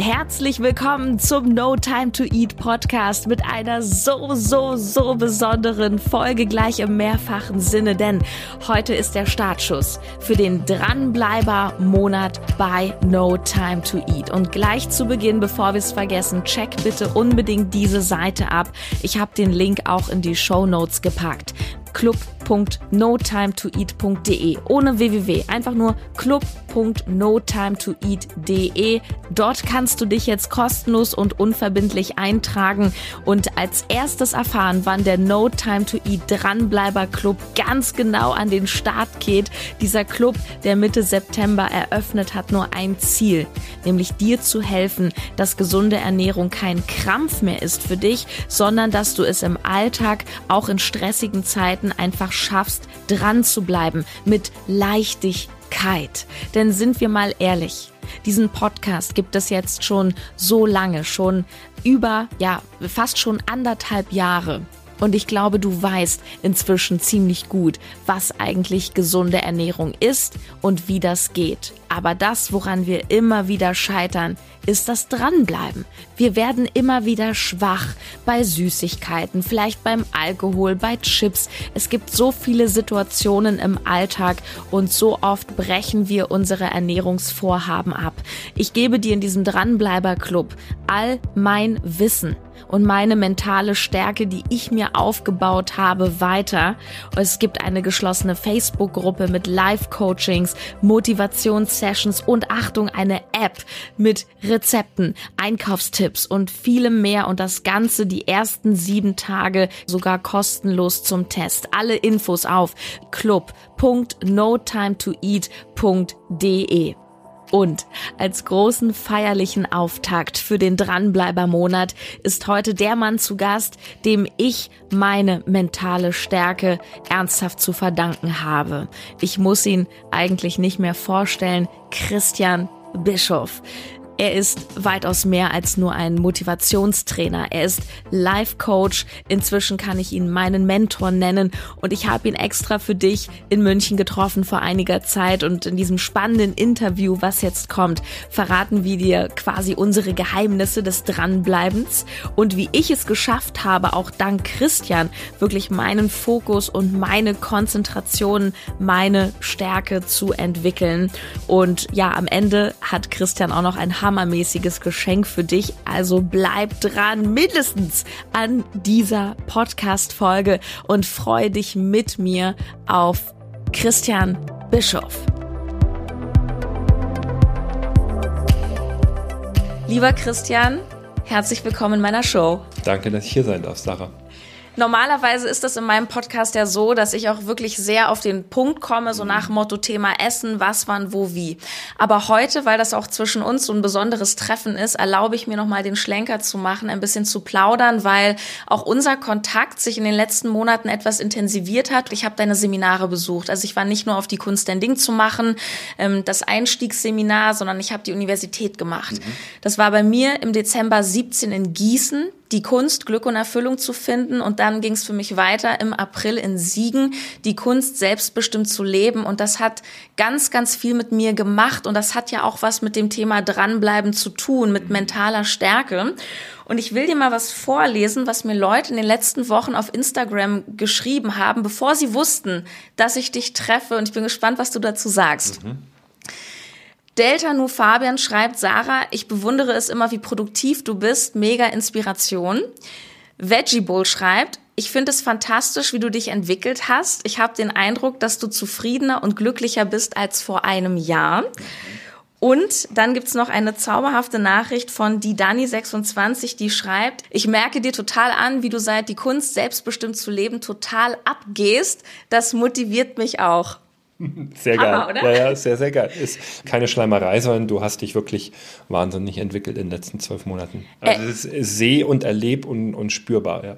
Herzlich willkommen zum No Time to Eat Podcast mit einer so, so, so besonderen Folge gleich im mehrfachen Sinne, denn heute ist der Startschuss für den Dranbleiber Monat bei No Time to Eat. Und gleich zu Beginn, bevor wir es vergessen, check bitte unbedingt diese Seite ab. Ich habe den Link auch in die Show Notes gepackt club.notimetoeat.de ohne www, einfach nur club.notimetoeat.de. Dort kannst du dich jetzt kostenlos und unverbindlich eintragen und als erstes erfahren, wann der No Time to Eat Dranbleiber Club ganz genau an den Start geht. Dieser Club, der Mitte September eröffnet, hat nur ein Ziel, nämlich dir zu helfen, dass gesunde Ernährung kein Krampf mehr ist für dich, sondern dass du es im Alltag auch in stressigen Zeiten einfach schaffst, dran zu bleiben mit Leichtigkeit. Denn sind wir mal ehrlich, diesen Podcast gibt es jetzt schon so lange, schon über, ja, fast schon anderthalb Jahre. Und ich glaube, du weißt inzwischen ziemlich gut, was eigentlich gesunde Ernährung ist und wie das geht. Aber das, woran wir immer wieder scheitern, ist das Dranbleiben. Wir werden immer wieder schwach bei Süßigkeiten, vielleicht beim Alkohol, bei Chips. Es gibt so viele Situationen im Alltag und so oft brechen wir unsere Ernährungsvorhaben ab. Ich gebe dir in diesem Dranbleiber Club all mein Wissen und meine mentale Stärke, die ich mir aufgebaut habe, weiter. Es gibt eine geschlossene Facebook-Gruppe mit Live-Coachings, Motivationssessions und Achtung, eine App mit Rezepten, Einkaufstipps und vielem mehr und das Ganze die ersten sieben Tage sogar kostenlos zum Test. Alle Infos auf club.notimetoeat.de. Und als großen feierlichen Auftakt für den Dranbleiber-Monat ist heute der Mann zu Gast, dem ich meine mentale Stärke ernsthaft zu verdanken habe. Ich muss ihn eigentlich nicht mehr vorstellen. Christian Bischof. Er ist weitaus mehr als nur ein Motivationstrainer. Er ist Life Coach. Inzwischen kann ich ihn meinen Mentor nennen und ich habe ihn extra für dich in München getroffen vor einiger Zeit und in diesem spannenden Interview, was jetzt kommt, verraten wir dir quasi unsere Geheimnisse des Dranbleibens und wie ich es geschafft habe, auch dank Christian wirklich meinen Fokus und meine Konzentration, meine Stärke zu entwickeln. Und ja, am Ende hat Christian auch noch ein hammermäßiges Geschenk für dich. Also bleib dran, mindestens an dieser Podcast-Folge und freu dich mit mir auf Christian Bischof. Lieber Christian, herzlich willkommen in meiner Show. Danke, dass ich hier sein darf, Sarah. Normalerweise ist das in meinem Podcast ja so, dass ich auch wirklich sehr auf den Punkt komme, so nach Motto Thema Essen, was, wann, wo, wie. Aber heute, weil das auch zwischen uns so ein besonderes Treffen ist, erlaube ich mir nochmal den Schlenker zu machen, ein bisschen zu plaudern, weil auch unser Kontakt sich in den letzten Monaten etwas intensiviert hat. Ich habe deine Seminare besucht. Also ich war nicht nur auf die Kunst dein Ding zu machen, ähm, das Einstiegsseminar, sondern ich habe die Universität gemacht. Mhm. Das war bei mir im Dezember 17 in Gießen die Kunst, Glück und Erfüllung zu finden. Und dann ging es für mich weiter im April in Siegen, die Kunst selbstbestimmt zu leben. Und das hat ganz, ganz viel mit mir gemacht. Und das hat ja auch was mit dem Thema dranbleiben zu tun, mit mentaler Stärke. Und ich will dir mal was vorlesen, was mir Leute in den letzten Wochen auf Instagram geschrieben haben, bevor sie wussten, dass ich dich treffe. Und ich bin gespannt, was du dazu sagst. Mhm. Delta Nu Fabian schreibt, Sarah, ich bewundere es immer, wie produktiv du bist. Mega Inspiration. Veggie Bull schreibt, ich finde es fantastisch, wie du dich entwickelt hast. Ich habe den Eindruck, dass du zufriedener und glücklicher bist als vor einem Jahr. Und dann gibt's noch eine zauberhafte Nachricht von die Dani26, die schreibt, ich merke dir total an, wie du seit die Kunst selbstbestimmt zu leben total abgehst. Das motiviert mich auch. Sehr geil. Hammer, oder? Ja, ja, sehr, sehr geil. Ist keine Schleimerei, sondern du hast dich wirklich wahnsinnig entwickelt in den letzten zwölf Monaten. Also äh, es ist seh- und erleb- und, und spürbar, ja.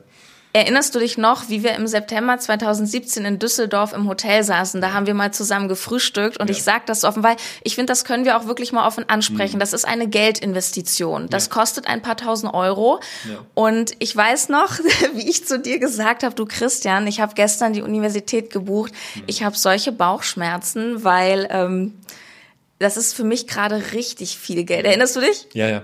Erinnerst du dich noch, wie wir im September 2017 in Düsseldorf im Hotel saßen? Da haben wir mal zusammen gefrühstückt und ja. ich sage das offen, weil ich finde, das können wir auch wirklich mal offen ansprechen. Mhm. Das ist eine Geldinvestition. Das ja. kostet ein paar tausend Euro. Ja. Und ich weiß noch, wie ich zu dir gesagt habe, du Christian, ich habe gestern die Universität gebucht. Mhm. Ich habe solche Bauchschmerzen, weil ähm, das ist für mich gerade richtig viel Geld. Erinnerst du dich? Ja, ja.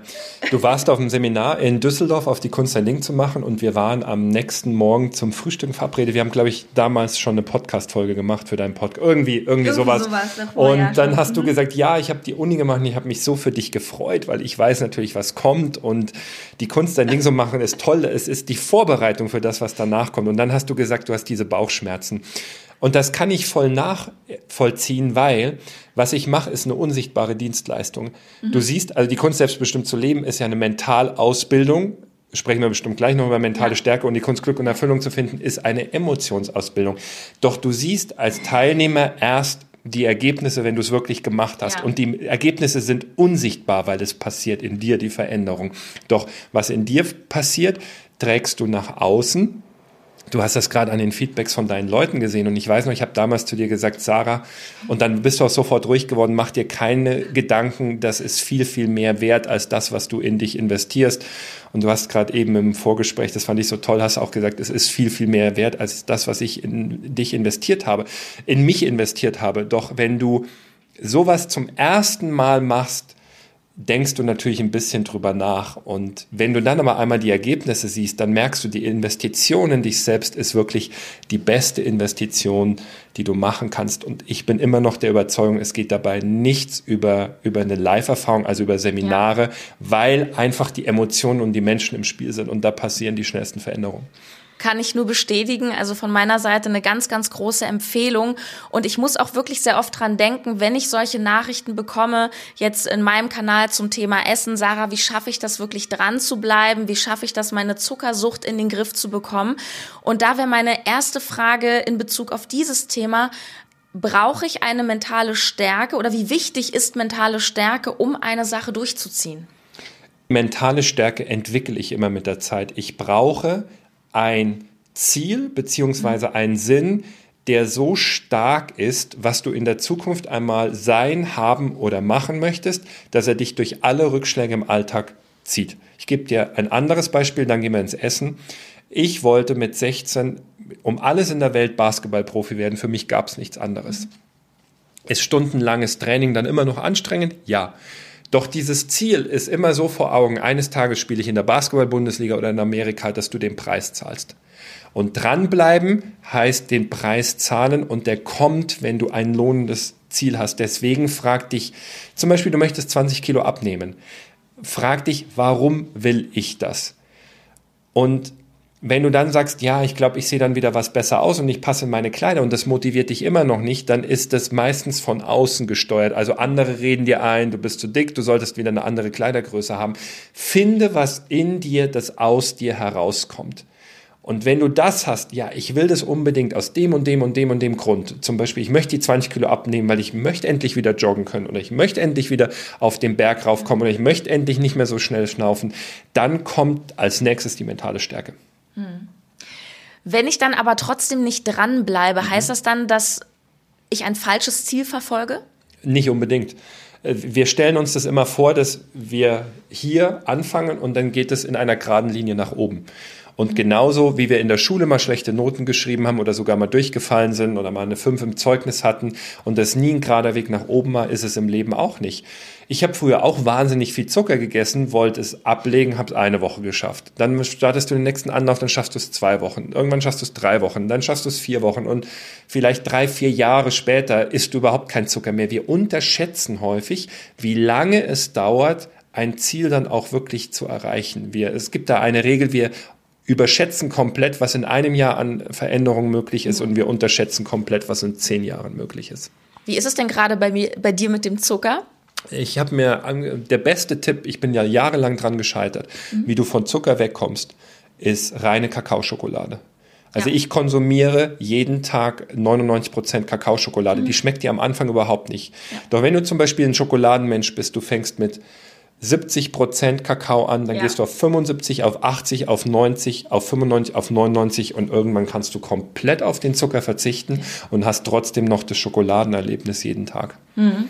Du warst auf einem Seminar in Düsseldorf auf die Kunst ein Ding zu machen und wir waren am nächsten Morgen zum Frühstück verabredet. Wir haben, glaube ich, damals schon eine Podcast-Folge gemacht für deinen Podcast. Irgendwie, irgendwie, irgendwie sowas. sowas davor, und ja, dann hast du mhm. gesagt, ja, ich habe die Uni gemacht und ich habe mich so für dich gefreut, weil ich weiß natürlich, was kommt und die Kunst ein Ding zu machen ist toll. Es ist die Vorbereitung für das, was danach kommt. Und dann hast du gesagt, du hast diese Bauchschmerzen. Und das kann ich voll nachvollziehen, weil was ich mache, ist eine unsichtbare Dienstleistung. Mhm. Du siehst, also die Kunst selbstbestimmt zu leben ist ja eine Mentalausbildung. Sprechen wir bestimmt gleich noch über mentale ja. Stärke und die Kunst Glück und Erfüllung zu finden, ist eine Emotionsausbildung. Doch du siehst als Teilnehmer erst die Ergebnisse, wenn du es wirklich gemacht hast. Ja. Und die Ergebnisse sind unsichtbar, weil es passiert in dir, die Veränderung. Doch was in dir passiert, trägst du nach außen Du hast das gerade an den Feedbacks von deinen Leuten gesehen und ich weiß noch, ich habe damals zu dir gesagt, Sarah, und dann bist du auch sofort ruhig geworden, mach dir keine Gedanken, das ist viel, viel mehr wert als das, was du in dich investierst. Und du hast gerade eben im Vorgespräch, das fand ich so toll, hast auch gesagt, es ist viel, viel mehr wert als das, was ich in dich investiert habe, in mich investiert habe. Doch wenn du sowas zum ersten Mal machst, denkst du natürlich ein bisschen drüber nach. Und wenn du dann aber einmal die Ergebnisse siehst, dann merkst du, die Investition in dich selbst ist wirklich die beste Investition, die du machen kannst. Und ich bin immer noch der Überzeugung, es geht dabei nichts über, über eine Live-Erfahrung, also über Seminare, ja. weil einfach die Emotionen und die Menschen im Spiel sind und da passieren die schnellsten Veränderungen kann ich nur bestätigen. Also von meiner Seite eine ganz, ganz große Empfehlung. Und ich muss auch wirklich sehr oft dran denken, wenn ich solche Nachrichten bekomme, jetzt in meinem Kanal zum Thema Essen, Sarah, wie schaffe ich das wirklich dran zu bleiben? Wie schaffe ich das, meine Zuckersucht in den Griff zu bekommen? Und da wäre meine erste Frage in Bezug auf dieses Thema, brauche ich eine mentale Stärke oder wie wichtig ist mentale Stärke, um eine Sache durchzuziehen? Mentale Stärke entwickle ich immer mit der Zeit. Ich brauche ein Ziel beziehungsweise einen Sinn, der so stark ist, was du in der Zukunft einmal sein, haben oder machen möchtest, dass er dich durch alle Rückschläge im Alltag zieht. Ich gebe dir ein anderes Beispiel, dann gehen wir ins Essen. Ich wollte mit 16 um alles in der Welt Basketballprofi werden. Für mich gab es nichts anderes. Ist stundenlanges Training dann immer noch anstrengend? Ja. Doch dieses Ziel ist immer so vor Augen, eines Tages spiele ich in der Basketball-Bundesliga oder in Amerika, dass du den Preis zahlst. Und dranbleiben heißt den Preis zahlen und der kommt, wenn du ein lohnendes Ziel hast. Deswegen frag dich, zum Beispiel, du möchtest 20 Kilo abnehmen. Frag dich, warum will ich das? Und wenn du dann sagst, ja, ich glaube, ich sehe dann wieder was besser aus und ich passe in meine Kleider und das motiviert dich immer noch nicht, dann ist das meistens von außen gesteuert. Also andere reden dir ein, du bist zu dick, du solltest wieder eine andere Kleidergröße haben. Finde, was in dir, das aus dir herauskommt. Und wenn du das hast, ja, ich will das unbedingt aus dem und dem und dem und dem Grund. Zum Beispiel, ich möchte die 20 Kilo abnehmen, weil ich möchte endlich wieder joggen können oder ich möchte endlich wieder auf den Berg raufkommen oder ich möchte endlich nicht mehr so schnell schnaufen. Dann kommt als nächstes die mentale Stärke. Hm. Wenn ich dann aber trotzdem nicht dranbleibe, mhm. heißt das dann, dass ich ein falsches Ziel verfolge? Nicht unbedingt. Äh, wir stellen uns das immer vor, dass wir hier anfangen und dann geht es in einer geraden Linie nach oben. Und genauso wie wir in der Schule mal schlechte Noten geschrieben haben oder sogar mal durchgefallen sind oder mal eine 5 im Zeugnis hatten und das nie ein gerader Weg nach oben war, ist es im Leben auch nicht. Ich habe früher auch wahnsinnig viel Zucker gegessen, wollte es ablegen, habe es eine Woche geschafft. Dann startest du den nächsten Anlauf, dann schaffst du es zwei Wochen. Irgendwann schaffst du es drei Wochen, dann schaffst du es vier Wochen und vielleicht drei, vier Jahre später isst du überhaupt kein Zucker mehr. Wir unterschätzen häufig, wie lange es dauert, ein Ziel dann auch wirklich zu erreichen. Wir, es gibt da eine Regel, wir überschätzen komplett, was in einem Jahr an Veränderungen möglich ist und wir unterschätzen komplett, was in zehn Jahren möglich ist. Wie ist es denn gerade bei, mir, bei dir mit dem Zucker? Ich habe mir, der beste Tipp, ich bin ja jahrelang dran gescheitert, mhm. wie du von Zucker wegkommst, ist reine Kakaoschokolade. Also ja. ich konsumiere jeden Tag 99% Kakaoschokolade. Mhm. Die schmeckt dir am Anfang überhaupt nicht. Ja. Doch wenn du zum Beispiel ein Schokoladenmensch bist, du fängst mit 70 Prozent Kakao an, dann ja. gehst du auf 75, auf 80, auf 90, auf 95, auf 99 und irgendwann kannst du komplett auf den Zucker verzichten und hast trotzdem noch das Schokoladenerlebnis jeden Tag. Mhm.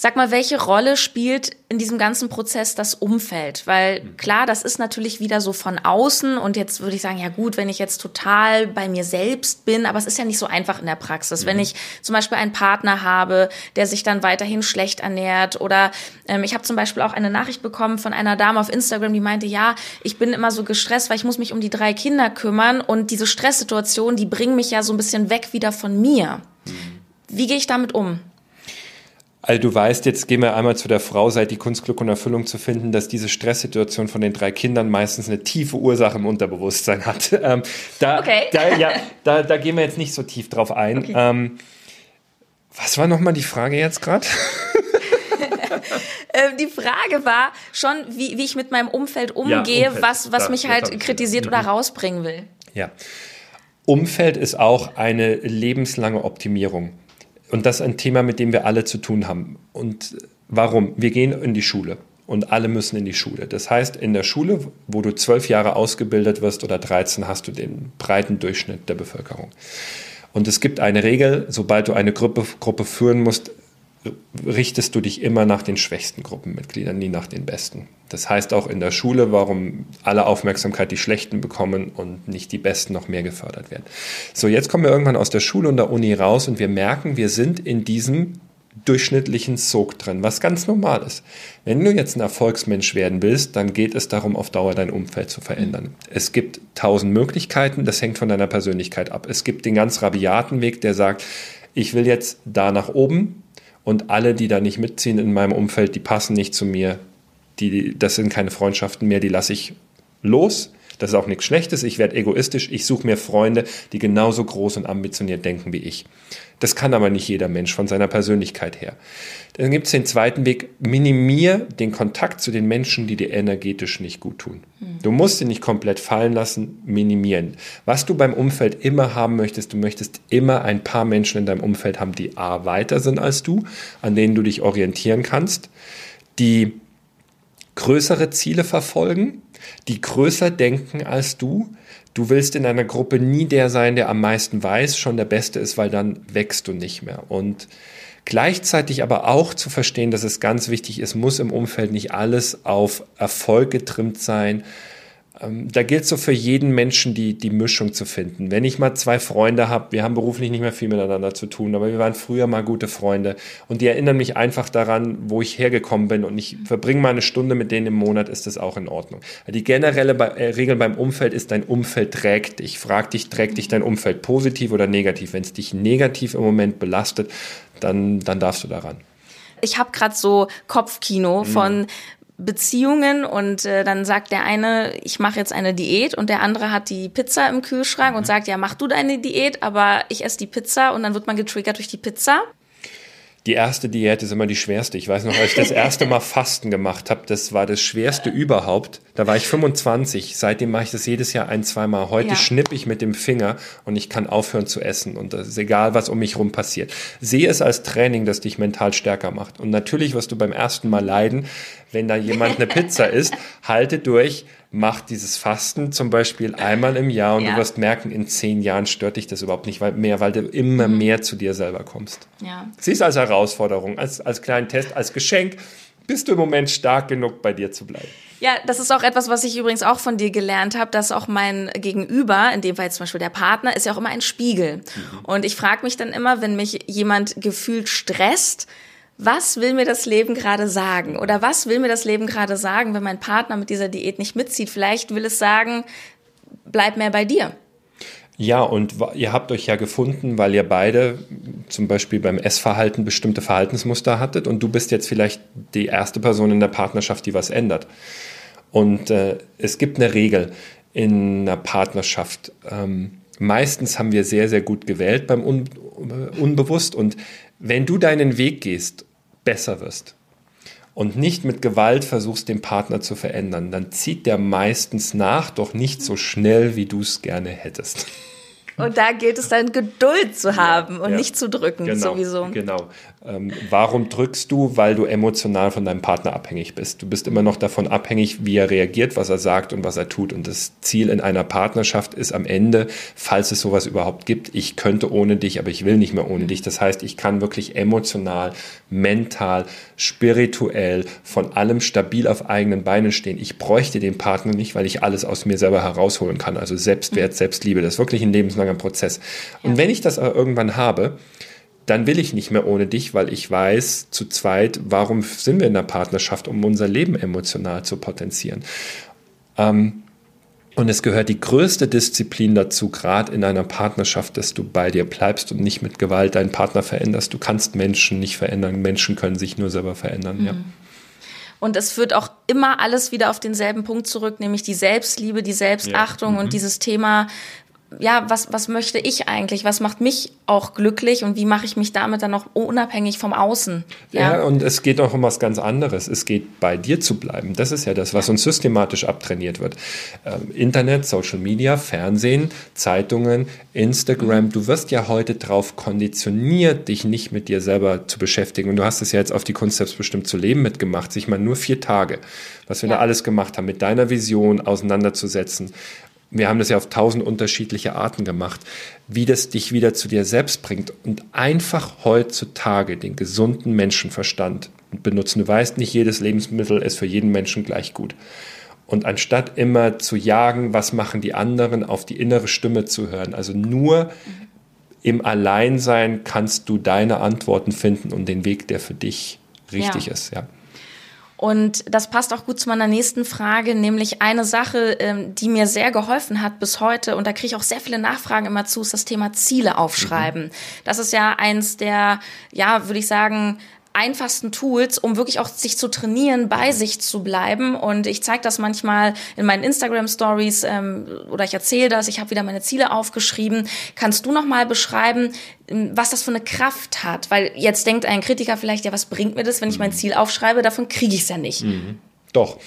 Sag mal, welche Rolle spielt in diesem ganzen Prozess das Umfeld? Weil klar, das ist natürlich wieder so von außen und jetzt würde ich sagen, ja gut, wenn ich jetzt total bei mir selbst bin, aber es ist ja nicht so einfach in der Praxis. Mhm. Wenn ich zum Beispiel einen Partner habe, der sich dann weiterhin schlecht ernährt oder ähm, ich habe zum Beispiel auch eine Nachricht bekommen von einer Dame auf Instagram, die meinte, ja, ich bin immer so gestresst, weil ich muss mich um die drei Kinder kümmern und diese Stresssituation, die bringen mich ja so ein bisschen weg wieder von mir. Mhm. Wie gehe ich damit um? Also du weißt, jetzt gehen wir einmal zu der Frau, seit die Kunst, Glück und Erfüllung zu finden, dass diese Stresssituation von den drei Kindern meistens eine tiefe Ursache im Unterbewusstsein hat. Ähm, da, okay. da, ja, da, da gehen wir jetzt nicht so tief drauf ein. Okay. Ähm, was war nochmal die Frage jetzt gerade? Ähm, die Frage war schon, wie, wie ich mit meinem Umfeld umgehe, ja, Umfeld. was, was mich halt kritisiert oder mhm. rausbringen will. Ja. Umfeld ist auch eine lebenslange Optimierung. Und das ist ein Thema, mit dem wir alle zu tun haben. Und warum? Wir gehen in die Schule und alle müssen in die Schule. Das heißt, in der Schule, wo du zwölf Jahre ausgebildet wirst oder 13, hast du den breiten Durchschnitt der Bevölkerung. Und es gibt eine Regel, sobald du eine Gruppe, Gruppe führen musst, richtest du dich immer nach den schwächsten Gruppenmitgliedern, nie nach den besten. Das heißt auch in der Schule, warum alle Aufmerksamkeit die Schlechten bekommen und nicht die Besten noch mehr gefördert werden. So, jetzt kommen wir irgendwann aus der Schule und der Uni raus und wir merken, wir sind in diesem durchschnittlichen Sog drin, was ganz normal ist. Wenn du jetzt ein Erfolgsmensch werden willst, dann geht es darum, auf Dauer dein Umfeld zu verändern. Es gibt tausend Möglichkeiten, das hängt von deiner Persönlichkeit ab. Es gibt den ganz rabiaten Weg, der sagt, ich will jetzt da nach oben, und alle, die da nicht mitziehen in meinem Umfeld, die passen nicht zu mir. Die, das sind keine Freundschaften mehr, die lasse ich los. Das ist auch nichts Schlechtes. Ich werde egoistisch. Ich suche mir Freunde, die genauso groß und ambitioniert denken wie ich. Das kann aber nicht jeder Mensch von seiner Persönlichkeit her. Dann gibt es den zweiten Weg. Minimier den Kontakt zu den Menschen, die dir energetisch nicht gut tun. Hm. Du musst ihn nicht komplett fallen lassen, minimieren. Was du beim Umfeld immer haben möchtest, du möchtest immer ein paar Menschen in deinem Umfeld haben, die A weiter sind als du, an denen du dich orientieren kannst, die größere Ziele verfolgen, die größer denken als du. Du willst in einer Gruppe nie der sein, der am meisten weiß, schon der Beste ist, weil dann wächst du nicht mehr. Und gleichzeitig aber auch zu verstehen, dass es ganz wichtig ist, muss im Umfeld nicht alles auf Erfolg getrimmt sein, da gilt so für jeden Menschen die, die Mischung zu finden. Wenn ich mal zwei Freunde habe, wir haben beruflich nicht mehr viel miteinander zu tun, aber wir waren früher mal gute Freunde und die erinnern mich einfach daran, wo ich hergekommen bin und ich verbringe mal eine Stunde mit denen im Monat, ist das auch in Ordnung. Die generelle äh, Regel beim Umfeld ist, dein Umfeld trägt dich. Frag dich, trägt dich dein Umfeld positiv oder negativ? Wenn es dich negativ im Moment belastet, dann, dann darfst du daran ich habe gerade so Kopfkino mhm. von Beziehungen und äh, dann sagt der eine, ich mache jetzt eine Diät und der andere hat die Pizza im Kühlschrank mhm. und sagt, ja, mach du deine Diät, aber ich esse die Pizza und dann wird man getriggert durch die Pizza die erste Diät ist immer die schwerste. Ich weiß noch, als ich das erste Mal Fasten gemacht habe, das war das schwerste überhaupt. Da war ich 25. Seitdem mache ich das jedes Jahr ein, zweimal. Heute ja. schnipp ich mit dem Finger und ich kann aufhören zu essen. Und das ist egal, was um mich rum passiert. Sehe es als Training, das dich mental stärker macht. Und natürlich wirst du beim ersten Mal leiden, wenn da jemand eine Pizza isst. Halte durch mach dieses Fasten zum Beispiel einmal im Jahr und ja. du wirst merken, in zehn Jahren stört dich das überhaupt nicht mehr, weil du immer mhm. mehr zu dir selber kommst. Ja. Siehst als Herausforderung, als, als kleinen Test, als Geschenk, bist du im Moment stark genug, bei dir zu bleiben. Ja, das ist auch etwas, was ich übrigens auch von dir gelernt habe, dass auch mein Gegenüber, in dem Fall zum Beispiel der Partner, ist ja auch immer ein Spiegel. Mhm. Und ich frage mich dann immer, wenn mich jemand gefühlt stresst, was will mir das Leben gerade sagen? Oder was will mir das Leben gerade sagen, wenn mein Partner mit dieser Diät nicht mitzieht? Vielleicht will es sagen, bleib mehr bei dir. Ja, und ihr habt euch ja gefunden, weil ihr beide zum Beispiel beim Essverhalten bestimmte Verhaltensmuster hattet und du bist jetzt vielleicht die erste Person in der Partnerschaft, die was ändert. Und äh, es gibt eine Regel in einer Partnerschaft. Ähm, meistens haben wir sehr, sehr gut gewählt beim Un Unbewusst und wenn du deinen Weg gehst besser wirst und nicht mit Gewalt versuchst, den Partner zu verändern, dann zieht der meistens nach, doch nicht so schnell, wie du es gerne hättest. Und da gilt es dann Geduld zu haben ja, und ja. nicht zu drücken, genau, sowieso. Genau. Ähm, warum drückst du? Weil du emotional von deinem Partner abhängig bist. Du bist immer noch davon abhängig, wie er reagiert, was er sagt und was er tut. Und das Ziel in einer Partnerschaft ist am Ende, falls es sowas überhaupt gibt, ich könnte ohne dich, aber ich will nicht mehr ohne dich. Das heißt, ich kann wirklich emotional, mental, spirituell, von allem stabil auf eigenen Beinen stehen. Ich bräuchte den Partner nicht, weil ich alles aus mir selber herausholen kann. Also Selbstwert, mhm. Selbstliebe, das ist wirklich ein lebenslanger Prozess. Und wenn ich das aber irgendwann habe, dann will ich nicht mehr ohne dich, weil ich weiß, zu zweit, warum sind wir in der Partnerschaft, um unser Leben emotional zu potenzieren. Ähm, und es gehört die größte Disziplin dazu, gerade in einer Partnerschaft, dass du bei dir bleibst und nicht mit Gewalt deinen Partner veränderst. Du kannst Menschen nicht verändern. Menschen können sich nur selber verändern. Mhm. Ja. Und es führt auch immer alles wieder auf denselben Punkt zurück, nämlich die Selbstliebe, die Selbstachtung ja. mhm. und dieses Thema, ja, was, was möchte ich eigentlich? Was macht mich auch glücklich und wie mache ich mich damit dann auch unabhängig vom Außen? Ja, ja und es geht auch um was ganz anderes. Es geht bei dir zu bleiben. Das ist ja das, was uns systematisch abtrainiert wird. Ähm, Internet, Social Media, Fernsehen, Zeitungen, Instagram. Mhm. Du wirst ja heute darauf konditioniert, dich nicht mit dir selber zu beschäftigen. Und du hast es ja jetzt auf die Kunst selbstbestimmt zu leben mitgemacht. Sich mal nur vier Tage, was wir ja. da alles gemacht haben, mit deiner Vision auseinanderzusetzen wir haben das ja auf tausend unterschiedliche Arten gemacht, wie das dich wieder zu dir selbst bringt und einfach heutzutage den gesunden Menschenverstand benutzen. Du weißt, nicht jedes Lebensmittel ist für jeden Menschen gleich gut. Und anstatt immer zu jagen, was machen die anderen, auf die innere Stimme zu hören. Also nur im Alleinsein kannst du deine Antworten finden und den Weg, der für dich richtig ja. ist. Ja. Und das passt auch gut zu meiner nächsten Frage, nämlich eine Sache, ähm, die mir sehr geholfen hat bis heute, und da kriege ich auch sehr viele Nachfragen immer zu, ist das Thema Ziele aufschreiben. Mhm. Das ist ja eins der, ja, würde ich sagen, einfachsten Tools, um wirklich auch sich zu trainieren, bei sich zu bleiben. Und ich zeige das manchmal in meinen Instagram-Stories ähm, oder ich erzähle das. Ich habe wieder meine Ziele aufgeschrieben. Kannst du noch mal beschreiben, ähm, was das für eine Kraft hat? Weil jetzt denkt ein Kritiker vielleicht, ja, was bringt mir das, wenn ich mein Ziel aufschreibe? Davon kriege ich es ja nicht. Mhm. Doch,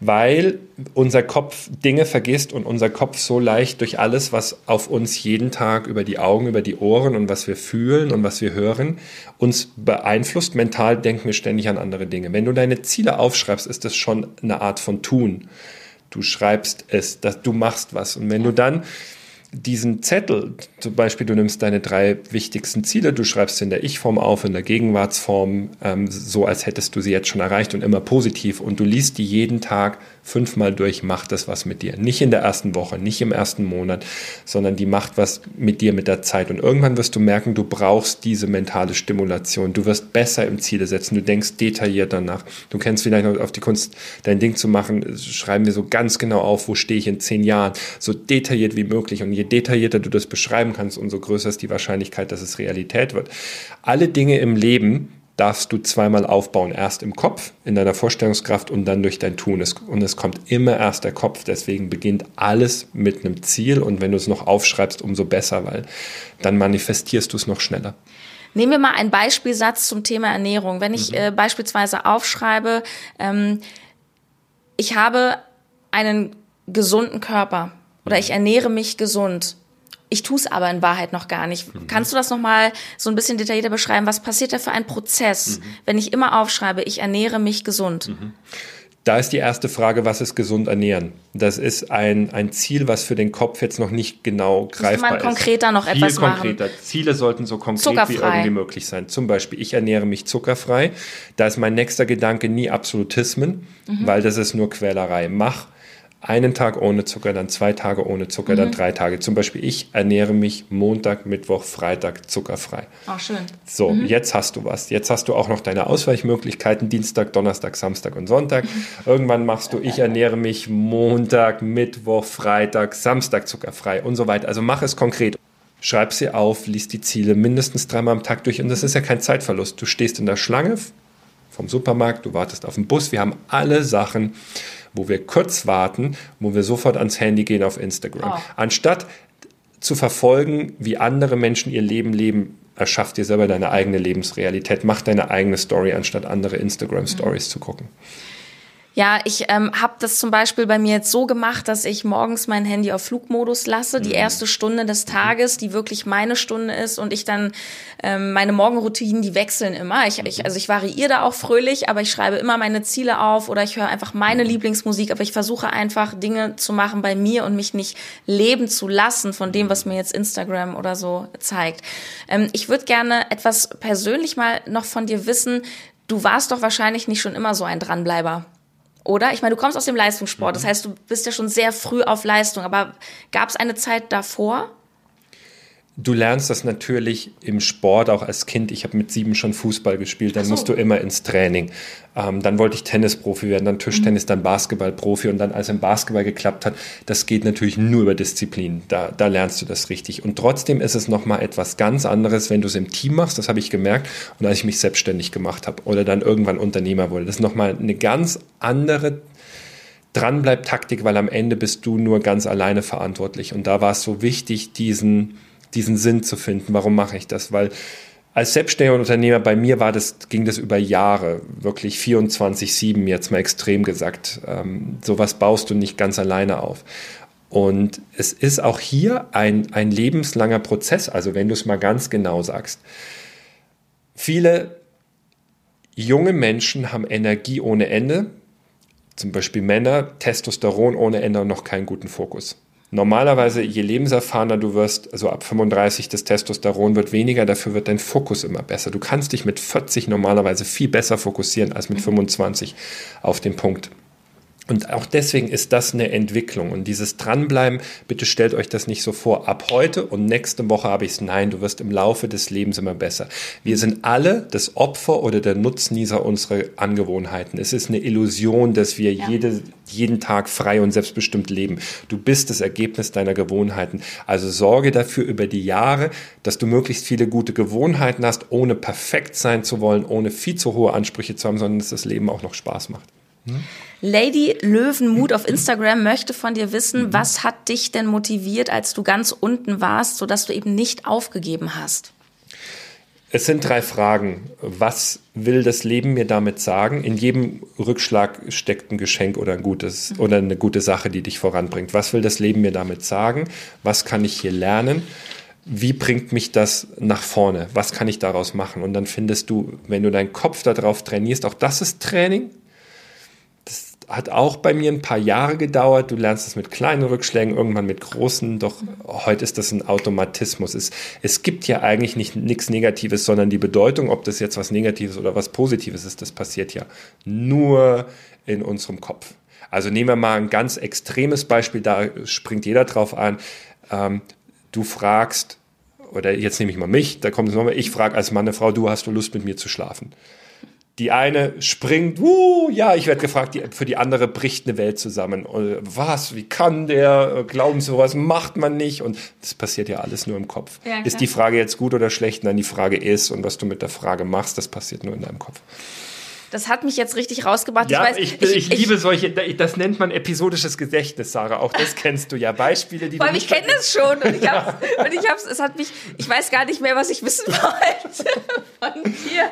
weil unser Kopf Dinge vergisst und unser Kopf so leicht durch alles, was auf uns jeden Tag über die Augen, über die Ohren und was wir fühlen und was wir hören, uns beeinflusst. Mental denken wir ständig an andere Dinge. Wenn du deine Ziele aufschreibst, ist das schon eine Art von Tun. Du schreibst es, dass du machst was. Und wenn du dann diesen Zettel, zum Beispiel du nimmst deine drei wichtigsten Ziele, du schreibst sie in der Ich-Form auf, in der Gegenwartsform, ähm, so als hättest du sie jetzt schon erreicht und immer positiv und du liest die jeden Tag fünfmal durch, macht das was mit dir. Nicht in der ersten Woche, nicht im ersten Monat, sondern die macht was mit dir mit der Zeit. Und irgendwann wirst du merken, du brauchst diese mentale Stimulation. Du wirst besser im Ziele setzen. Du denkst detailliert danach. Du kennst vielleicht noch auf die Kunst, dein Ding zu machen. Schreiben wir so ganz genau auf, wo stehe ich in zehn Jahren. So detailliert wie möglich. Und je detaillierter du das beschreiben kannst, umso größer ist die Wahrscheinlichkeit, dass es Realität wird. Alle Dinge im Leben darfst du zweimal aufbauen. Erst im Kopf, in deiner Vorstellungskraft und dann durch dein Tun. Und es kommt immer erst der Kopf. Deswegen beginnt alles mit einem Ziel. Und wenn du es noch aufschreibst, umso besser, weil dann manifestierst du es noch schneller. Nehmen wir mal einen Beispielsatz zum Thema Ernährung. Wenn ich mhm. äh, beispielsweise aufschreibe, ähm, ich habe einen gesunden Körper oder ich ernähre mich gesund ich tue es aber in Wahrheit noch gar nicht. Mhm. Kannst du das nochmal so ein bisschen detaillierter beschreiben? Was passiert da für ein Prozess, mhm. wenn ich immer aufschreibe, ich ernähre mich gesund? Mhm. Da ist die erste Frage, was ist gesund ernähren? Das ist ein, ein Ziel, was für den Kopf jetzt noch nicht genau greifbar ist. konkreter noch Viel etwas konkreter. machen. Ziele sollten so konkret zuckerfrei. wie irgendwie möglich sein. Zum Beispiel, ich ernähre mich zuckerfrei. Da ist mein nächster Gedanke nie Absolutismen, mhm. weil das ist nur Quälerei. Mach einen Tag ohne Zucker, dann zwei Tage ohne Zucker, mhm. dann drei Tage. Zum Beispiel, ich ernähre mich Montag, Mittwoch, Freitag zuckerfrei. Ach, schön. So, mhm. jetzt hast du was. Jetzt hast du auch noch deine Ausweichmöglichkeiten, Dienstag, Donnerstag, Samstag und Sonntag. Mhm. Irgendwann machst du, ich ernähre mich Montag, Mittwoch, Freitag, Samstag zuckerfrei und so weiter. Also mach es konkret. Schreib sie auf, lies die Ziele mindestens dreimal am Tag durch und das ist ja kein Zeitverlust. Du stehst in der Schlange vom Supermarkt, du wartest auf den Bus. Wir haben alle Sachen, wo wir kurz warten, wo wir sofort ans Handy gehen auf Instagram. Oh. Anstatt zu verfolgen, wie andere Menschen ihr Leben leben, erschaff dir selber deine eigene Lebensrealität, mach deine eigene Story, anstatt andere Instagram-Stories mhm. zu gucken. Ja, ich ähm, habe das zum Beispiel bei mir jetzt so gemacht, dass ich morgens mein Handy auf Flugmodus lasse, die mhm. erste Stunde des Tages, die wirklich meine Stunde ist und ich dann ähm, meine Morgenroutinen, die wechseln immer. Ich, ich, also ich variiere da auch fröhlich, aber ich schreibe immer meine Ziele auf oder ich höre einfach meine mhm. Lieblingsmusik, aber ich versuche einfach Dinge zu machen bei mir und mich nicht leben zu lassen von dem, was mir jetzt Instagram oder so zeigt. Ähm, ich würde gerne etwas persönlich mal noch von dir wissen. Du warst doch wahrscheinlich nicht schon immer so ein Dranbleiber. Oder? Ich meine, du kommst aus dem Leistungssport, das mhm. heißt, du bist ja schon sehr früh auf Leistung, aber gab es eine Zeit davor? Du lernst das natürlich im Sport auch als Kind. Ich habe mit sieben schon Fußball gespielt, dann so. musst du immer ins Training. Ähm, dann wollte ich Tennisprofi werden, dann Tischtennis, mhm. dann Basketballprofi und dann, als im Basketball geklappt hat, das geht natürlich nur über Disziplin. Da, da lernst du das richtig. Und trotzdem ist es nochmal etwas ganz anderes, wenn du es im Team machst, das habe ich gemerkt. Und als ich mich selbstständig gemacht habe oder dann irgendwann Unternehmer wurde, das ist nochmal eine ganz andere Dranbleib-Taktik, weil am Ende bist du nur ganz alleine verantwortlich. Und da war es so wichtig, diesen diesen Sinn zu finden. Warum mache ich das? Weil als selbstständiger Unternehmer bei mir war das, ging das über Jahre, wirklich 24-7 jetzt mal extrem gesagt. Ähm, sowas baust du nicht ganz alleine auf. Und es ist auch hier ein, ein lebenslanger Prozess, also wenn du es mal ganz genau sagst. Viele junge Menschen haben Energie ohne Ende, zum Beispiel Männer, Testosteron ohne Ende und noch keinen guten Fokus. Normalerweise, je lebenserfahrener du wirst, also ab 35 das Testosteron wird weniger, dafür wird dein Fokus immer besser. Du kannst dich mit 40 normalerweise viel besser fokussieren als mit 25 auf den Punkt. Und auch deswegen ist das eine Entwicklung. Und dieses Dranbleiben, bitte stellt euch das nicht so vor, ab heute und nächste Woche habe ich es. Nein, du wirst im Laufe des Lebens immer besser. Wir sind alle das Opfer oder der Nutznießer unserer Angewohnheiten. Es ist eine Illusion, dass wir ja. jede, jeden Tag frei und selbstbestimmt leben. Du bist das Ergebnis deiner Gewohnheiten. Also sorge dafür über die Jahre, dass du möglichst viele gute Gewohnheiten hast, ohne perfekt sein zu wollen, ohne viel zu hohe Ansprüche zu haben, sondern dass das Leben auch noch Spaß macht. Lady Löwenmut auf Instagram möchte von dir wissen, mhm. was hat dich denn motiviert, als du ganz unten warst, sodass du eben nicht aufgegeben hast? Es sind drei Fragen. Was will das Leben mir damit sagen? In jedem Rückschlag steckt ein Geschenk oder ein gutes mhm. oder eine gute Sache, die dich voranbringt. Was will das Leben mir damit sagen? Was kann ich hier lernen? Wie bringt mich das nach vorne? Was kann ich daraus machen? Und dann findest du, wenn du deinen Kopf darauf trainierst, auch das ist Training, hat auch bei mir ein paar Jahre gedauert. Du lernst es mit kleinen Rückschlägen, irgendwann mit großen, doch heute ist das ein Automatismus. Es, es gibt ja eigentlich nicht nichts Negatives, sondern die Bedeutung, ob das jetzt was Negatives oder was Positives ist, das passiert ja nur in unserem Kopf. Also nehmen wir mal ein ganz extremes Beispiel, da springt jeder drauf an. Ähm, du fragst, oder jetzt nehme ich mal mich, da kommt es nochmal, ich frage als Mann eine Frau, du hast du Lust mit mir zu schlafen? Die eine springt, uh, ja, ich werde gefragt, die, für die andere bricht eine Welt zusammen. Was, wie kann der? Glauben Sie, sowas macht man nicht? Und das passiert ja alles nur im Kopf. Ja, ist die Frage jetzt gut oder schlecht? Nein, die Frage ist, und was du mit der Frage machst, das passiert nur in deinem Kopf. Das hat mich jetzt richtig rausgebracht. Ja, ich, weiß, ich, ich, ich liebe solche, das nennt man episodisches Gedächtnis, Sarah. Auch das kennst du ja. Beispiele, die Vor allem, ich kenne das schon. Und ich hab's, und ich hab's, es hat mich, ich weiß gar nicht mehr, was ich wissen wollte von dir.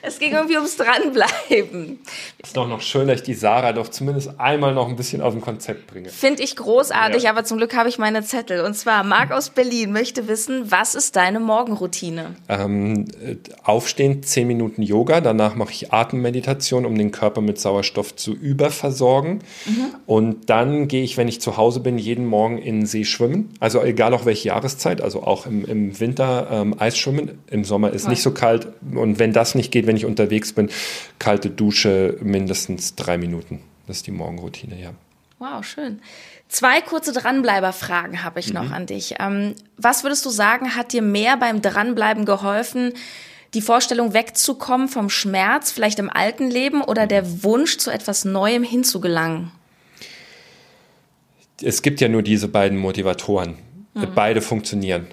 Es ging irgendwie ums Dranbleiben. Ist doch noch schön, dass ich die Sarah doch zumindest einmal noch ein bisschen auf dem Konzept bringe. Finde ich großartig, ja. aber zum Glück habe ich meine Zettel. Und zwar, Marc aus Berlin möchte wissen, was ist deine Morgenroutine? Ähm, äh, aufstehen, zehn Minuten Yoga, danach mache ich Atem Atemmeditation, um den Körper mit Sauerstoff zu überversorgen. Mhm. Und dann gehe ich, wenn ich zu Hause bin, jeden Morgen in den See schwimmen. Also egal auch welche Jahreszeit, also auch im, im Winter ähm, Eis schwimmen. Im Sommer ist Voll. nicht so kalt. Und wenn das nicht geht, wenn ich unterwegs bin, kalte Dusche mindestens drei Minuten. Das ist die Morgenroutine, ja. Wow, schön. Zwei kurze Dranbleiber-Fragen habe ich noch mhm. an dich. Ähm, was würdest du sagen, hat dir mehr beim Dranbleiben geholfen? Die Vorstellung wegzukommen vom Schmerz, vielleicht im alten Leben oder der Wunsch zu etwas Neuem hinzugelangen? Es gibt ja nur diese beiden Motivatoren. Mhm. Beide funktionieren.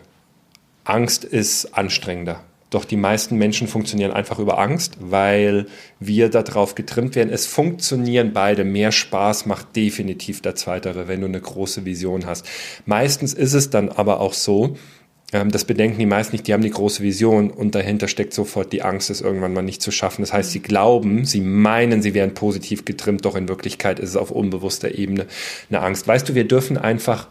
Angst ist anstrengender. Doch die meisten Menschen funktionieren einfach über Angst, weil wir darauf getrimmt werden. Es funktionieren beide. Mehr Spaß macht definitiv der Zweitere, wenn du eine große Vision hast. Meistens ist es dann aber auch so, das bedenken die meisten nicht, die haben die große Vision und dahinter steckt sofort die Angst, es irgendwann mal nicht zu schaffen. Das heißt, sie glauben, sie meinen, sie wären positiv getrimmt, doch in Wirklichkeit ist es auf unbewusster Ebene eine Angst. Weißt du, wir dürfen einfach,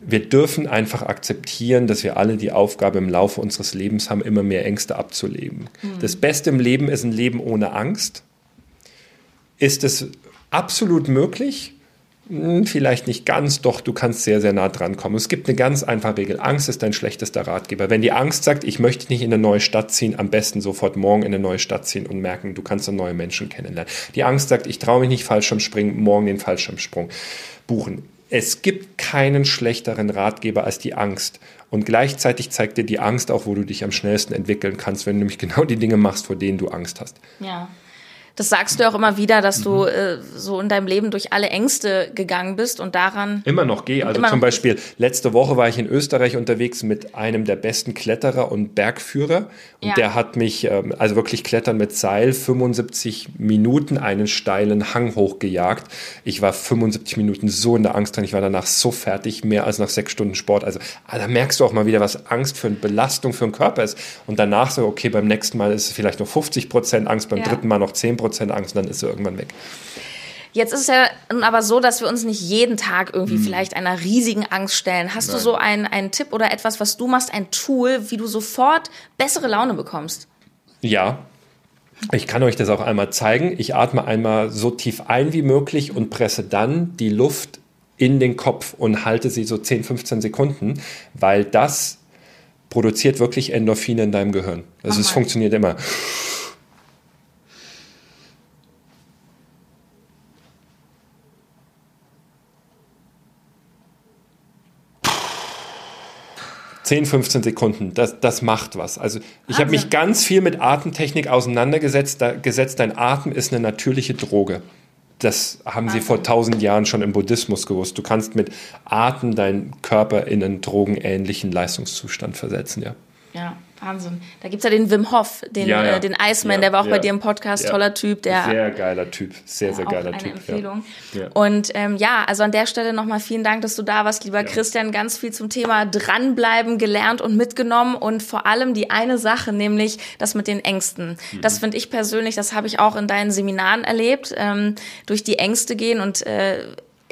wir dürfen einfach akzeptieren, dass wir alle die Aufgabe im Laufe unseres Lebens haben, immer mehr Ängste abzuleben. Mhm. Das Beste im Leben ist ein Leben ohne Angst. Ist es absolut möglich? Hm, vielleicht nicht ganz, doch du kannst sehr, sehr nah dran kommen. Es gibt eine ganz einfache Regel. Angst ist dein schlechtester Ratgeber. Wenn die Angst sagt, ich möchte nicht in eine neue Stadt ziehen, am besten sofort morgen in eine neue Stadt ziehen und merken, du kannst neue Menschen kennenlernen. Die Angst sagt, ich traue mich nicht Fallschirmspringen, morgen den Fallschirmsprung buchen. Es gibt keinen schlechteren Ratgeber als die Angst. Und gleichzeitig zeigt dir die Angst auch, wo du dich am schnellsten entwickeln kannst, wenn du nämlich genau die Dinge machst, vor denen du Angst hast. Ja. Das sagst du auch immer wieder, dass du mhm. äh, so in deinem Leben durch alle Ängste gegangen bist und daran. Immer noch gehe. Also zum Beispiel, letzte Woche war ich in Österreich unterwegs mit einem der besten Kletterer und Bergführer. Und ja. der hat mich, ähm, also wirklich klettern mit Seil, 75 Minuten einen steilen Hang hochgejagt. Ich war 75 Minuten so in der Angst drin. Ich war danach so fertig, mehr als nach sechs Stunden Sport. Also ah, da merkst du auch mal wieder, was Angst für eine Belastung für den Körper ist. Und danach so, okay, beim nächsten Mal ist es vielleicht noch 50 Prozent Angst, beim ja. dritten Mal noch 10 Prozent. Prozent Angst und dann ist sie irgendwann weg. Jetzt ist es ja aber so, dass wir uns nicht jeden Tag irgendwie hm. vielleicht einer riesigen Angst stellen. Hast Nein. du so einen, einen Tipp oder etwas, was du machst, ein Tool, wie du sofort bessere Laune bekommst? Ja. Ich kann euch das auch einmal zeigen. Ich atme einmal so tief ein wie möglich und presse dann die Luft in den Kopf und halte sie so 10, 15 Sekunden, weil das produziert wirklich Endorphine in deinem Gehirn. Also es funktioniert immer. 10, 15 Sekunden, das, das macht was. Also ich habe mich ganz viel mit Atemtechnik auseinandergesetzt. Da, gesetzt, dein Atem ist eine natürliche Droge. Das haben sie vor tausend Jahren schon im Buddhismus gewusst. Du kannst mit Atem deinen Körper in einen drogenähnlichen Leistungszustand versetzen, ja. Ja. Wahnsinn. Da gibt es ja den Wim Hof, den, ja, ja. Äh, den Iceman, ja, der war auch bei dir im Podcast, toller Typ. Der, sehr geiler Typ, sehr, sehr geiler eine Typ. Empfehlung. Und ähm, ja, also an der Stelle nochmal vielen Dank, dass du da warst, lieber Christian. Ganz viel zum Thema dranbleiben gelernt und mitgenommen und vor allem die eine Sache, nämlich das mit den Ängsten. Mhm. Das finde ich persönlich, das habe ich auch in deinen Seminaren erlebt, ähm, durch die Ängste gehen und äh,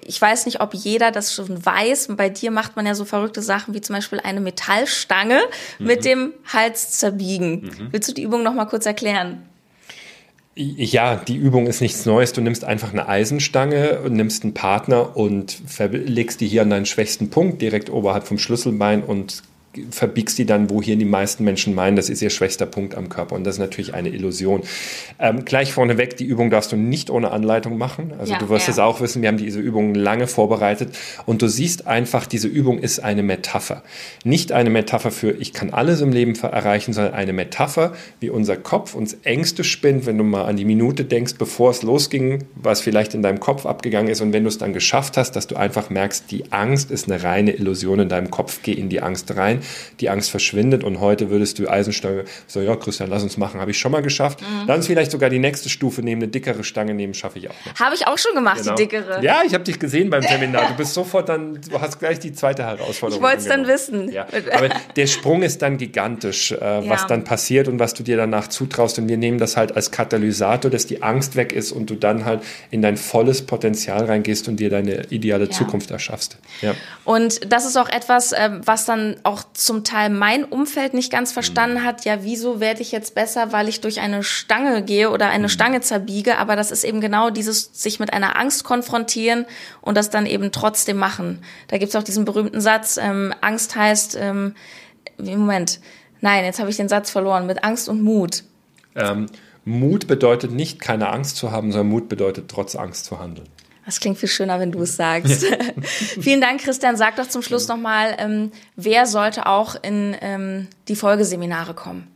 ich weiß nicht, ob jeder das schon weiß. Bei dir macht man ja so verrückte Sachen wie zum Beispiel eine Metallstange mhm. mit dem Hals zerbiegen. Mhm. Willst du die Übung noch mal kurz erklären? Ja, die Übung ist nichts Neues. Du nimmst einfach eine Eisenstange und nimmst einen Partner und legst die hier an deinen schwächsten Punkt, direkt oberhalb vom Schlüsselbein und verbiegst die dann, wo hier die meisten Menschen meinen, das ist ihr schwächster Punkt am Körper. Und das ist natürlich eine Illusion. Ähm, gleich vorneweg, die Übung darfst du nicht ohne Anleitung machen. Also ja, du wirst es ja. auch wissen, wir haben diese Übung lange vorbereitet. Und du siehst einfach, diese Übung ist eine Metapher. Nicht eine Metapher für, ich kann alles im Leben erreichen, sondern eine Metapher, wie unser Kopf uns Ängste spinnt, wenn du mal an die Minute denkst, bevor es losging, was vielleicht in deinem Kopf abgegangen ist. Und wenn du es dann geschafft hast, dass du einfach merkst, die Angst ist eine reine Illusion in deinem Kopf, geh in die Angst rein die Angst verschwindet und heute würdest du Eisenstange, so ja Christian, lass uns machen, habe ich schon mal geschafft. Mhm. Dann ist vielleicht sogar die nächste Stufe nehmen, eine dickere Stange nehmen, schaffe ich auch. Habe ich auch schon gemacht, genau. die dickere. Ja, ich habe dich gesehen beim Seminar. Du bist sofort dann, du hast gleich die zweite Herausforderung. Ich wollte es dann wissen. Ja. Aber der Sprung ist dann gigantisch, äh, ja. was dann passiert und was du dir danach zutraust. Und wir nehmen das halt als Katalysator, dass die Angst weg ist und du dann halt in dein volles Potenzial reingehst und dir deine ideale ja. Zukunft erschaffst. Ja. Und das ist auch etwas, äh, was dann auch zum Teil mein Umfeld nicht ganz verstanden hat, ja, wieso werde ich jetzt besser, weil ich durch eine Stange gehe oder eine mhm. Stange zerbiege, aber das ist eben genau dieses sich mit einer Angst konfrontieren und das dann eben trotzdem machen. Da gibt es auch diesen berühmten Satz, ähm, Angst heißt, ähm, Moment, nein, jetzt habe ich den Satz verloren, mit Angst und Mut. Ähm, Mut bedeutet nicht, keine Angst zu haben, sondern Mut bedeutet, trotz Angst zu handeln. Das klingt viel schöner, wenn du es sagst. Vielen Dank, Christian. Sag doch zum Schluss nochmal, ähm, wer sollte auch in ähm, die Folgeseminare kommen?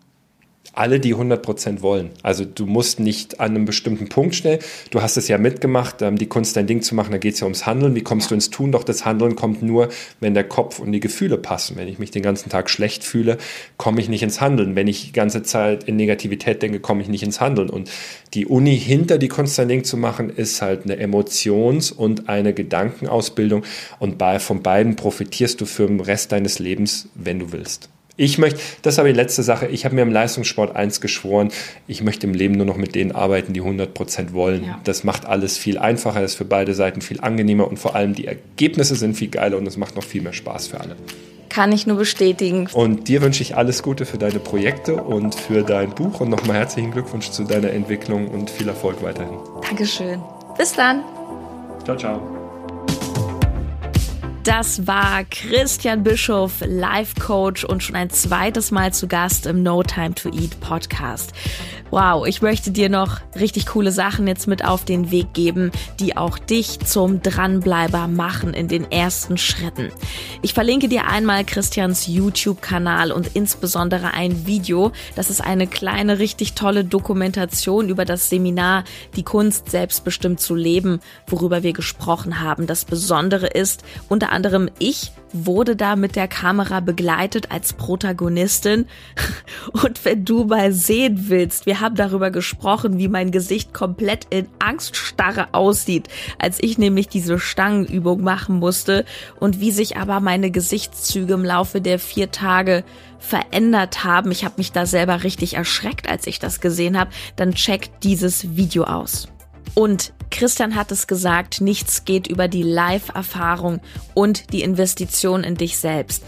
Alle, die 100% wollen. Also du musst nicht an einem bestimmten Punkt schnell. Du hast es ja mitgemacht, ähm, die Kunst dein Ding zu machen, da geht es ja ums Handeln. Wie kommst du ins Tun? Doch das Handeln kommt nur, wenn der Kopf und die Gefühle passen. Wenn ich mich den ganzen Tag schlecht fühle, komme ich nicht ins Handeln. Wenn ich die ganze Zeit in Negativität denke, komme ich nicht ins Handeln. Und die Uni hinter die Kunst dein Ding zu machen, ist halt eine Emotions- und eine Gedankenausbildung. Und bei, von beiden profitierst du für den Rest deines Lebens, wenn du willst. Ich möchte, das habe ich letzte Sache, ich habe mir im Leistungssport eins geschworen, ich möchte im Leben nur noch mit denen arbeiten, die 100 Prozent wollen. Ja. Das macht alles viel einfacher, ist für beide Seiten viel angenehmer und vor allem die Ergebnisse sind viel geiler und es macht noch viel mehr Spaß für alle. Kann ich nur bestätigen. Und dir wünsche ich alles Gute für deine Projekte und für dein Buch und nochmal herzlichen Glückwunsch zu deiner Entwicklung und viel Erfolg weiterhin. Dankeschön. Bis dann. Ciao, ciao. Das war Christian Bischof, Life Coach und schon ein zweites Mal zu Gast im No Time to Eat Podcast. Wow, ich möchte dir noch richtig coole Sachen jetzt mit auf den Weg geben, die auch dich zum Dranbleiber machen in den ersten Schritten. Ich verlinke dir einmal Christians YouTube-Kanal und insbesondere ein Video. Das ist eine kleine, richtig tolle Dokumentation über das Seminar Die Kunst selbstbestimmt zu leben, worüber wir gesprochen haben. Das Besondere ist, unter anderem ich wurde da mit der Kamera begleitet als Protagonistin. Und wenn du mal sehen willst, wir haben darüber gesprochen, wie mein Gesicht komplett in Angststarre aussieht, als ich nämlich diese Stangenübung machen musste und wie sich aber meine Gesichtszüge im Laufe der vier Tage verändert haben. Ich habe mich da selber richtig erschreckt, als ich das gesehen habe. Dann checkt dieses Video aus. Und Christian hat es gesagt, nichts geht über die Live-Erfahrung und die Investition in dich selbst.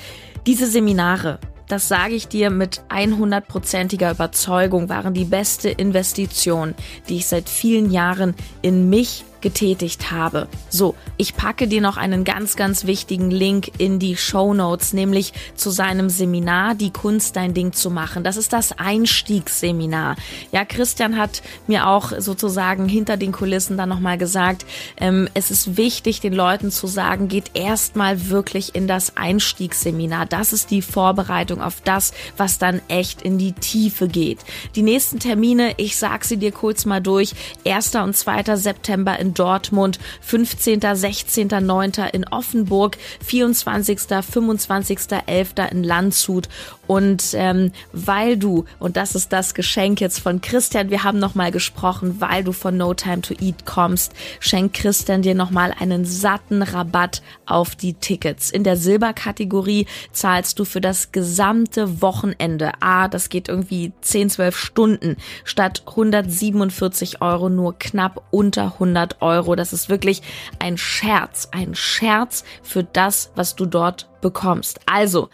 Diese Seminare, das sage ich dir mit 100%iger Überzeugung, waren die beste Investition, die ich seit vielen Jahren in mich getätigt habe. So, ich packe dir noch einen ganz, ganz wichtigen Link in die Show Notes, nämlich zu seinem Seminar, die Kunst dein Ding zu machen. Das ist das Einstiegsseminar. Ja, Christian hat mir auch sozusagen hinter den Kulissen dann nochmal gesagt, ähm, es ist wichtig, den Leuten zu sagen, geht erstmal wirklich in das Einstiegsseminar. Das ist die Vorbereitung auf das, was dann echt in die Tiefe geht. Die nächsten Termine, ich sag sie dir kurz mal durch, 1. und 2. September in in Dortmund, 15., 16., 9. in Offenburg, 24., 25., 11. in Landshut. Und ähm, weil du, und das ist das Geschenk jetzt von Christian, wir haben nochmal gesprochen, weil du von No Time to Eat kommst, schenkt Christian dir nochmal einen satten Rabatt auf die Tickets. In der Silberkategorie zahlst du für das gesamte Wochenende, ah, das geht irgendwie 10, 12 Stunden, statt 147 Euro nur knapp unter 100 Euro. Das ist wirklich ein Scherz, ein Scherz für das, was du dort bekommst. Also,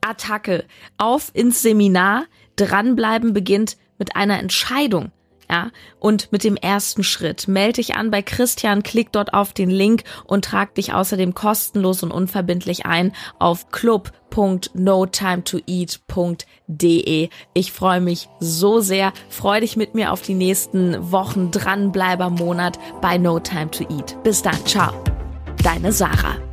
Attacke, auf ins Seminar, dranbleiben beginnt mit einer Entscheidung. Ja, und mit dem ersten Schritt melde dich an bei Christian, klick dort auf den Link und trag dich außerdem kostenlos und unverbindlich ein auf club.notimetoeat.de. Ich freue mich so sehr. Freue dich mit mir auf die nächsten Wochen dranbleiber Monat bei No Time to Eat. Bis dann, ciao. Deine Sarah.